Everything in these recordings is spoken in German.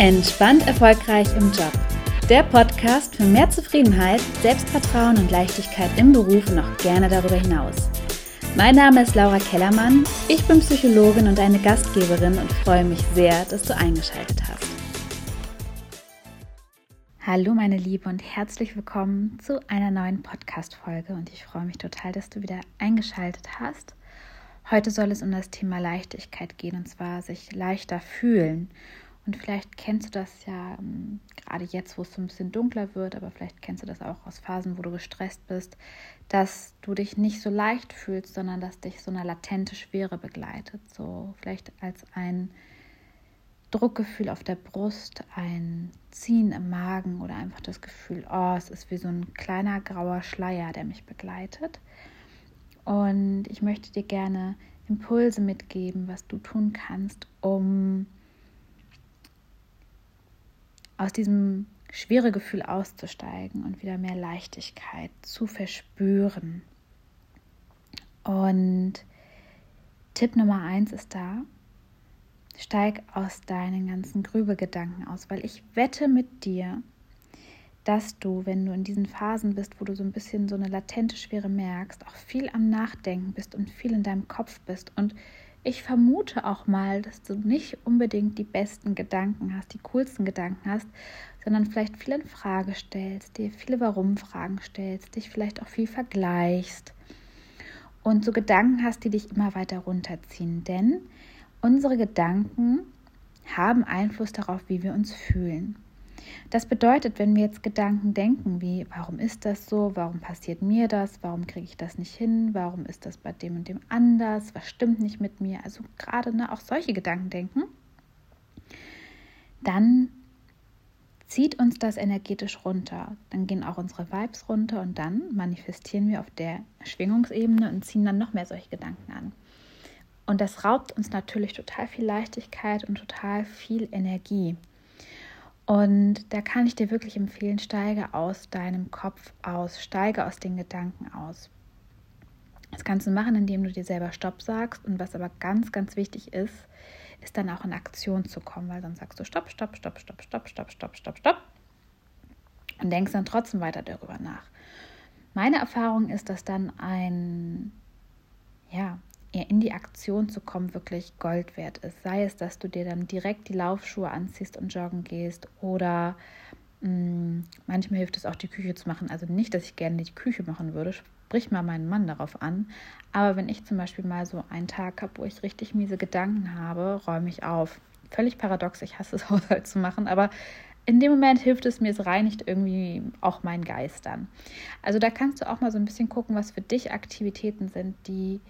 Entspannt erfolgreich im Job. Der Podcast für mehr Zufriedenheit, Selbstvertrauen und Leichtigkeit im Beruf und auch gerne darüber hinaus. Mein Name ist Laura Kellermann, ich bin Psychologin und eine Gastgeberin und freue mich sehr, dass du eingeschaltet hast. Hallo meine Liebe und herzlich willkommen zu einer neuen Podcast-Folge und ich freue mich total, dass du wieder eingeschaltet hast. Heute soll es um das Thema Leichtigkeit gehen und zwar sich leichter fühlen. Und vielleicht kennst du das ja ähm, gerade jetzt, wo es so ein bisschen dunkler wird, aber vielleicht kennst du das auch aus Phasen, wo du gestresst bist, dass du dich nicht so leicht fühlst, sondern dass dich so eine latente Schwere begleitet. So vielleicht als ein Druckgefühl auf der Brust, ein Ziehen im Magen oder einfach das Gefühl, oh, es ist wie so ein kleiner grauer Schleier, der mich begleitet. Und ich möchte dir gerne Impulse mitgeben, was du tun kannst, um aus diesem schwere Gefühl auszusteigen und wieder mehr Leichtigkeit zu verspüren. Und Tipp Nummer eins ist da, steig aus deinen ganzen Grübelgedanken aus, weil ich wette mit dir, dass du, wenn du in diesen Phasen bist, wo du so ein bisschen so eine latente Schwere merkst, auch viel am Nachdenken bist und viel in deinem Kopf bist und ich vermute auch mal, dass du nicht unbedingt die besten Gedanken hast, die coolsten Gedanken hast, sondern vielleicht viel in Frage stellst, dir viele Warum-Fragen stellst, dich vielleicht auch viel vergleichst und so Gedanken hast, die dich immer weiter runterziehen. Denn unsere Gedanken haben Einfluss darauf, wie wir uns fühlen. Das bedeutet, wenn wir jetzt Gedanken denken, wie warum ist das so, warum passiert mir das, warum kriege ich das nicht hin, warum ist das bei dem und dem anders, was stimmt nicht mit mir, also gerade ne, auch solche Gedanken denken, dann zieht uns das energetisch runter. Dann gehen auch unsere Vibes runter und dann manifestieren wir auf der Schwingungsebene und ziehen dann noch mehr solche Gedanken an. Und das raubt uns natürlich total viel Leichtigkeit und total viel Energie. Und da kann ich dir wirklich empfehlen, steige aus deinem Kopf aus, steige aus den Gedanken aus. Das kannst du machen, indem du dir selber Stopp sagst. Und was aber ganz, ganz wichtig ist, ist dann auch in Aktion zu kommen, weil sonst sagst du Stopp, Stopp, Stopp, Stopp, Stopp, Stopp, Stopp, Stopp, Stopp. Und denkst dann trotzdem weiter darüber nach. Meine Erfahrung ist, dass dann ein, ja, in die Aktion zu kommen, wirklich Gold wert ist. Sei es, dass du dir dann direkt die Laufschuhe anziehst und joggen gehst oder mh, mm, manchmal hilft es auch, die Küche zu machen. Also nicht, dass ich gerne die Küche machen würde, sprich mal meinen Mann darauf an. Aber wenn ich zum Beispiel mal so einen Tag habe, wo ich richtig miese Gedanken habe, räume ich auf. Völlig paradox, ich hasse es, Haushalt zu machen, aber in dem Moment hilft es mir, es reinigt irgendwie auch meinen Geist dann. Also da kannst du auch mal so ein bisschen gucken, was für dich Aktivitäten sind, die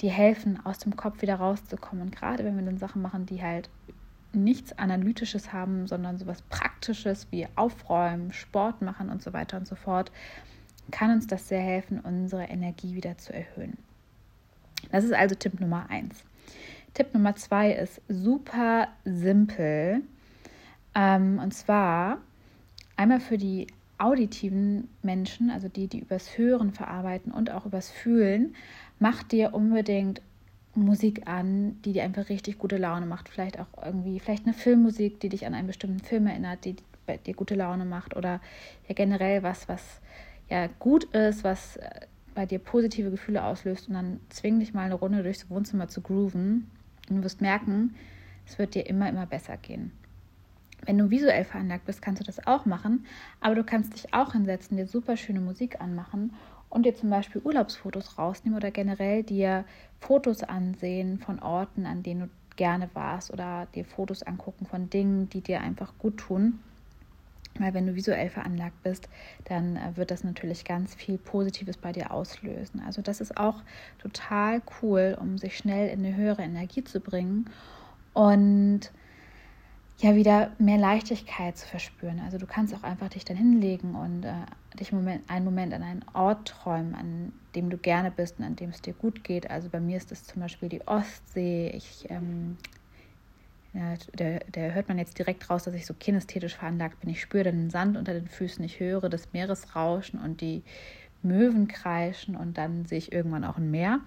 die helfen, aus dem Kopf wieder rauszukommen. Und gerade wenn wir dann Sachen machen, die halt nichts Analytisches haben, sondern sowas Praktisches wie Aufräumen, Sport machen und so weiter und so fort, kann uns das sehr helfen, unsere Energie wieder zu erhöhen. Das ist also Tipp Nummer eins. Tipp Nummer zwei ist super simpel. Ähm, und zwar einmal für die auditiven Menschen, also die, die übers Hören verarbeiten und auch übers Fühlen, mach dir unbedingt Musik an, die dir einfach richtig gute Laune macht. Vielleicht auch irgendwie, vielleicht eine Filmmusik, die dich an einen bestimmten Film erinnert, die dir gute Laune macht. Oder ja generell was, was ja gut ist, was äh, bei dir positive Gefühle auslöst. Und dann zwing dich mal eine Runde durchs Wohnzimmer zu grooven. Und du wirst merken, es wird dir immer, immer besser gehen. Wenn du visuell veranlagt bist, kannst du das auch machen, aber du kannst dich auch hinsetzen, dir super schöne Musik anmachen und dir zum Beispiel Urlaubsfotos rausnehmen oder generell dir Fotos ansehen von Orten, an denen du gerne warst oder dir Fotos angucken von Dingen, die dir einfach gut tun. Weil wenn du visuell veranlagt bist, dann äh, wird das natürlich ganz viel Positives bei dir auslösen. Also das ist auch total cool, um sich schnell in eine höhere Energie zu bringen. Und ja wieder mehr Leichtigkeit zu verspüren. Also du kannst auch einfach dich dann hinlegen und äh, dich Moment, einen Moment an einen Ort träumen, an dem du gerne bist und an dem es dir gut geht. Also bei mir ist es zum Beispiel die Ostsee. Ich, ähm, ja, da, da hört man jetzt direkt raus, dass ich so kinästhetisch veranlagt bin. Ich spüre den Sand unter den Füßen, ich höre das Meeresrauschen und die Möwen kreischen und dann sehe ich irgendwann auch ein Meer.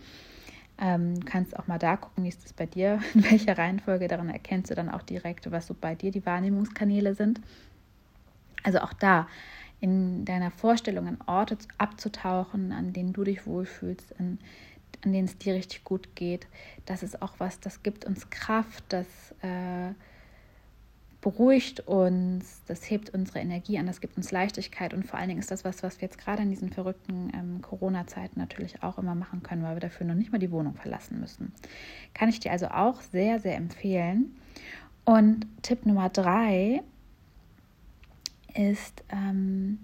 Ähm, kannst auch mal da gucken, wie ist das bei dir, in welcher Reihenfolge. Daran erkennst du dann auch direkt, was so bei dir die Wahrnehmungskanäle sind. Also auch da in deiner Vorstellung an Orte abzutauchen, an denen du dich wohlfühlst, an, an denen es dir richtig gut geht. Das ist auch was, das gibt uns Kraft, das äh, beruhigt uns, das hebt unsere Energie an, das gibt uns Leichtigkeit und vor allen Dingen ist das was, was wir jetzt gerade in diesen verrückten ähm, Corona-Zeiten natürlich auch immer machen können, weil wir dafür noch nicht mal die Wohnung verlassen müssen. Kann ich dir also auch sehr, sehr empfehlen. Und Tipp Nummer drei ist, ähm,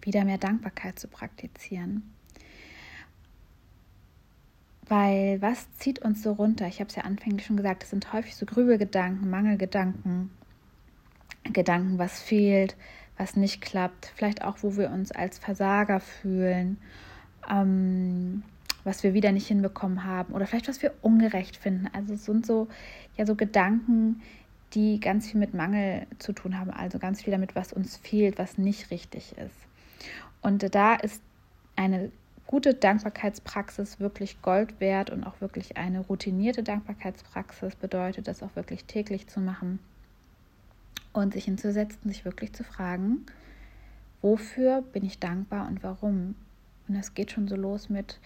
wieder mehr Dankbarkeit zu praktizieren. Weil was zieht uns so runter? Ich habe es ja anfänglich schon gesagt, es sind häufig so Grübelgedanken, Mangelgedanken, Gedanken, was fehlt, was nicht klappt, vielleicht auch, wo wir uns als Versager fühlen, ähm, was wir wieder nicht hinbekommen haben oder vielleicht was wir ungerecht finden. Also es sind so ja so Gedanken, die ganz viel mit Mangel zu tun haben, also ganz viel damit, was uns fehlt, was nicht richtig ist. Und da ist eine gute Dankbarkeitspraxis wirklich Gold wert und auch wirklich eine routinierte Dankbarkeitspraxis bedeutet, das auch wirklich täglich zu machen und sich hinzusetzen, sich wirklich zu fragen, wofür bin ich dankbar und warum. Und das geht schon so los mit,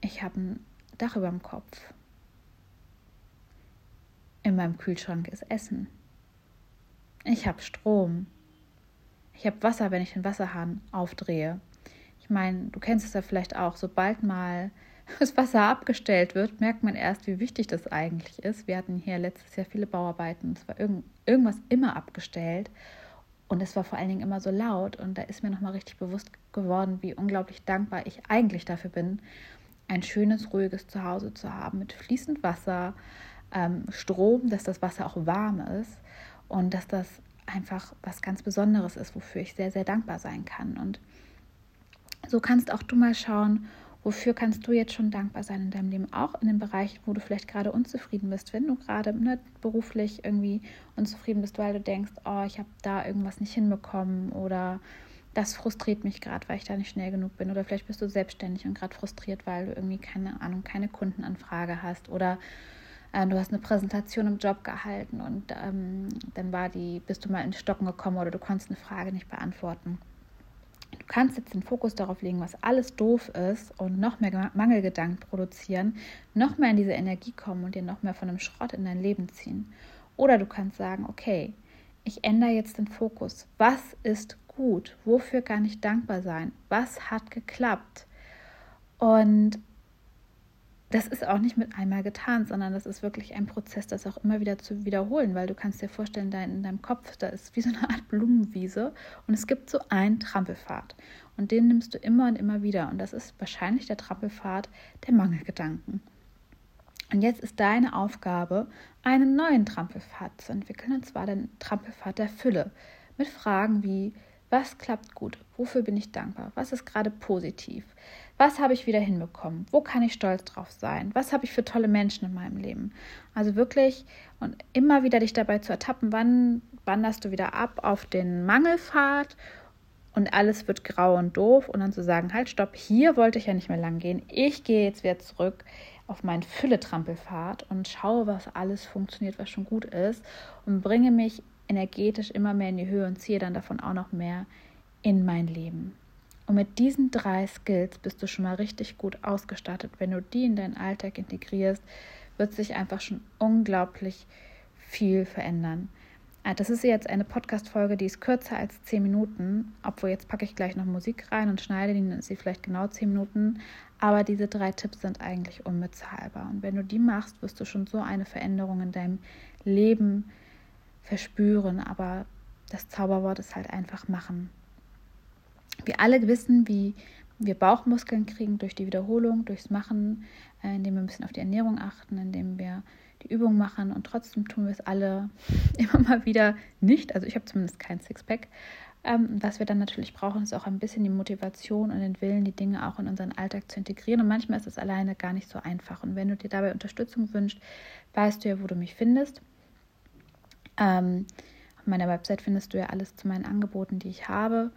ich habe ein Dach über dem Kopf. In meinem Kühlschrank ist Essen. Ich habe Strom. Ich habe Wasser, wenn ich den Wasserhahn aufdrehe. Ich meine, du kennst es ja vielleicht auch, sobald mal das Wasser abgestellt wird, merkt man erst, wie wichtig das eigentlich ist. Wir hatten hier letztes Jahr viele Bauarbeiten, es war irgend, irgendwas immer abgestellt und es war vor allen Dingen immer so laut und da ist mir nochmal richtig bewusst geworden, wie unglaublich dankbar ich eigentlich dafür bin, ein schönes, ruhiges Zuhause zu haben mit fließend Wasser, ähm, Strom, dass das Wasser auch warm ist und dass das einfach was ganz Besonderes ist, wofür ich sehr, sehr dankbar sein kann. Und so kannst auch du mal schauen, wofür kannst du jetzt schon dankbar sein in deinem Leben, auch in den Bereichen, wo du vielleicht gerade unzufrieden bist, wenn du gerade ne, beruflich irgendwie unzufrieden bist, weil du denkst, oh, ich habe da irgendwas nicht hinbekommen oder das frustriert mich gerade, weil ich da nicht schnell genug bin. Oder vielleicht bist du selbstständig und gerade frustriert, weil du irgendwie keine Ahnung, keine Kundenanfrage hast oder äh, du hast eine Präsentation im Job gehalten und ähm, dann war die, bist du mal in Stocken gekommen oder du konntest eine Frage nicht beantworten. Du kannst jetzt den Fokus darauf legen, was alles doof ist und noch mehr Mangelgedanken produzieren, noch mehr in diese Energie kommen und dir noch mehr von einem Schrott in dein Leben ziehen. Oder du kannst sagen, okay, ich ändere jetzt den Fokus. Was ist gut? Wofür kann ich dankbar sein? Was hat geklappt? Und das ist auch nicht mit einmal getan, sondern das ist wirklich ein Prozess, das auch immer wieder zu wiederholen, weil du kannst dir vorstellen, dein, in deinem Kopf, da ist wie so eine Art Blumenwiese und es gibt so einen Trampelpfad und den nimmst du immer und immer wieder und das ist wahrscheinlich der Trampelpfad der Mangelgedanken. Und jetzt ist deine Aufgabe, einen neuen Trampelpfad zu entwickeln, und zwar den Trampelpfad der Fülle, mit Fragen wie, was klappt gut? Wofür bin ich dankbar? Was ist gerade positiv? Was habe ich wieder hinbekommen? Wo kann ich stolz drauf sein? Was habe ich für tolle Menschen in meinem Leben? Also wirklich und immer wieder dich dabei zu ertappen, wann wanderst du wieder ab auf den Mangelpfad und alles wird grau und doof und dann zu sagen, halt, stopp, hier wollte ich ja nicht mehr lang gehen. Ich gehe jetzt wieder zurück auf meinen Fülle-Trampelpfad und schaue, was alles funktioniert, was schon gut ist und bringe mich energetisch immer mehr in die Höhe und ziehe dann davon auch noch mehr in mein Leben. Und mit diesen drei Skills bist du schon mal richtig gut ausgestattet. Wenn du die in deinen Alltag integrierst, wird sich einfach schon unglaublich viel verändern. Ah, das ist jetzt eine Podcast-Folge, die ist kürzer als zehn Minuten. Obwohl, jetzt packe ich gleich noch Musik rein und schneide die, dann ist sie vielleicht genau zehn Minuten. Aber diese drei Tipps sind eigentlich unbezahlbar. Und wenn du die machst, wirst du schon so eine Veränderung in deinem Leben verspüren. Aber das Zauberwort ist halt einfach machen. Wir alle wissen, wie wir Bauchmuskeln kriegen durch die Wiederholung, durchs Machen, äh, indem wir ein bisschen auf die Ernährung achten, indem wir die Übung machen und trotzdem tun wir es alle immer mal wieder nicht. Also ich habe zumindest kein Sixpack. Ähm, was wir dann natürlich brauchen, ist auch ein bisschen die Motivation und den Willen, die Dinge auch in unseren Alltag zu integrieren. Und manchmal ist es alleine gar nicht so einfach. Und wenn du dir dabei Unterstützung wünschst, weißt du ja, wo du mich findest. Ähm, auf meiner Website findest du ja alles zu meinen Angeboten, die ich habe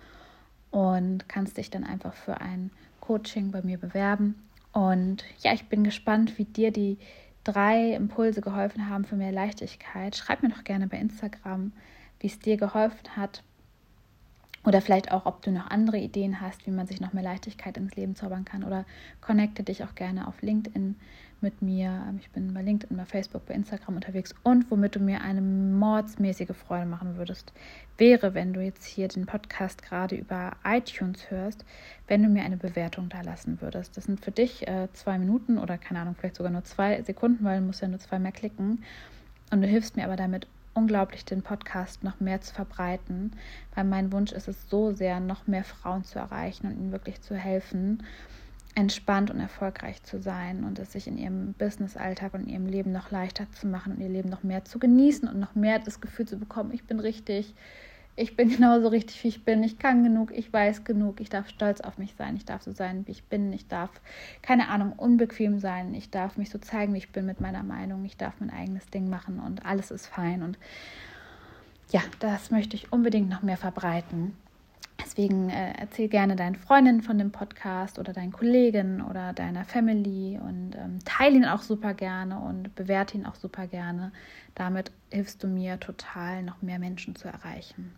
und kannst dich dann einfach für ein Coaching bei mir bewerben. Und ja, ich bin gespannt, wie dir die drei Impulse geholfen haben für mehr Leichtigkeit. Schreib mir doch gerne bei Instagram, wie es dir geholfen hat. Oder vielleicht auch, ob du noch andere Ideen hast, wie man sich noch mehr Leichtigkeit ins Leben zaubern kann. Oder connecte dich auch gerne auf LinkedIn mit mir. Ich bin bei LinkedIn, bei Facebook, bei Instagram unterwegs. Und womit du mir eine mordsmäßige Freude machen würdest, wäre, wenn du jetzt hier den Podcast gerade über iTunes hörst, wenn du mir eine Bewertung da lassen würdest. Das sind für dich äh, zwei Minuten oder keine Ahnung, vielleicht sogar nur zwei Sekunden, weil du musst ja nur zwei mehr klicken. Und du hilfst mir aber damit unglaublich, den Podcast noch mehr zu verbreiten, weil mein Wunsch ist es so sehr, noch mehr Frauen zu erreichen und ihnen wirklich zu helfen entspannt und erfolgreich zu sein und es sich in ihrem Business-Alltag und ihrem Leben noch leichter zu machen und ihr Leben noch mehr zu genießen und noch mehr das Gefühl zu bekommen, ich bin richtig, ich bin genauso richtig, wie ich bin, ich kann genug, ich weiß genug, ich darf stolz auf mich sein, ich darf so sein, wie ich bin, ich darf, keine Ahnung, unbequem sein, ich darf mich so zeigen, wie ich bin mit meiner Meinung, ich darf mein eigenes Ding machen und alles ist fein. Und ja, das möchte ich unbedingt noch mehr verbreiten. Deswegen äh, erzähl gerne deinen Freundinnen von dem Podcast oder deinen Kollegen oder deiner Family und ähm, teile ihn auch super gerne und bewerte ihn auch super gerne. Damit hilfst du mir total, noch mehr Menschen zu erreichen.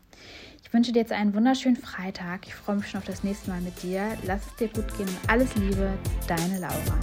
Ich wünsche dir jetzt einen wunderschönen Freitag. Ich freue mich schon auf das nächste Mal mit dir. Lass es dir gut gehen und alles Liebe, deine Laura.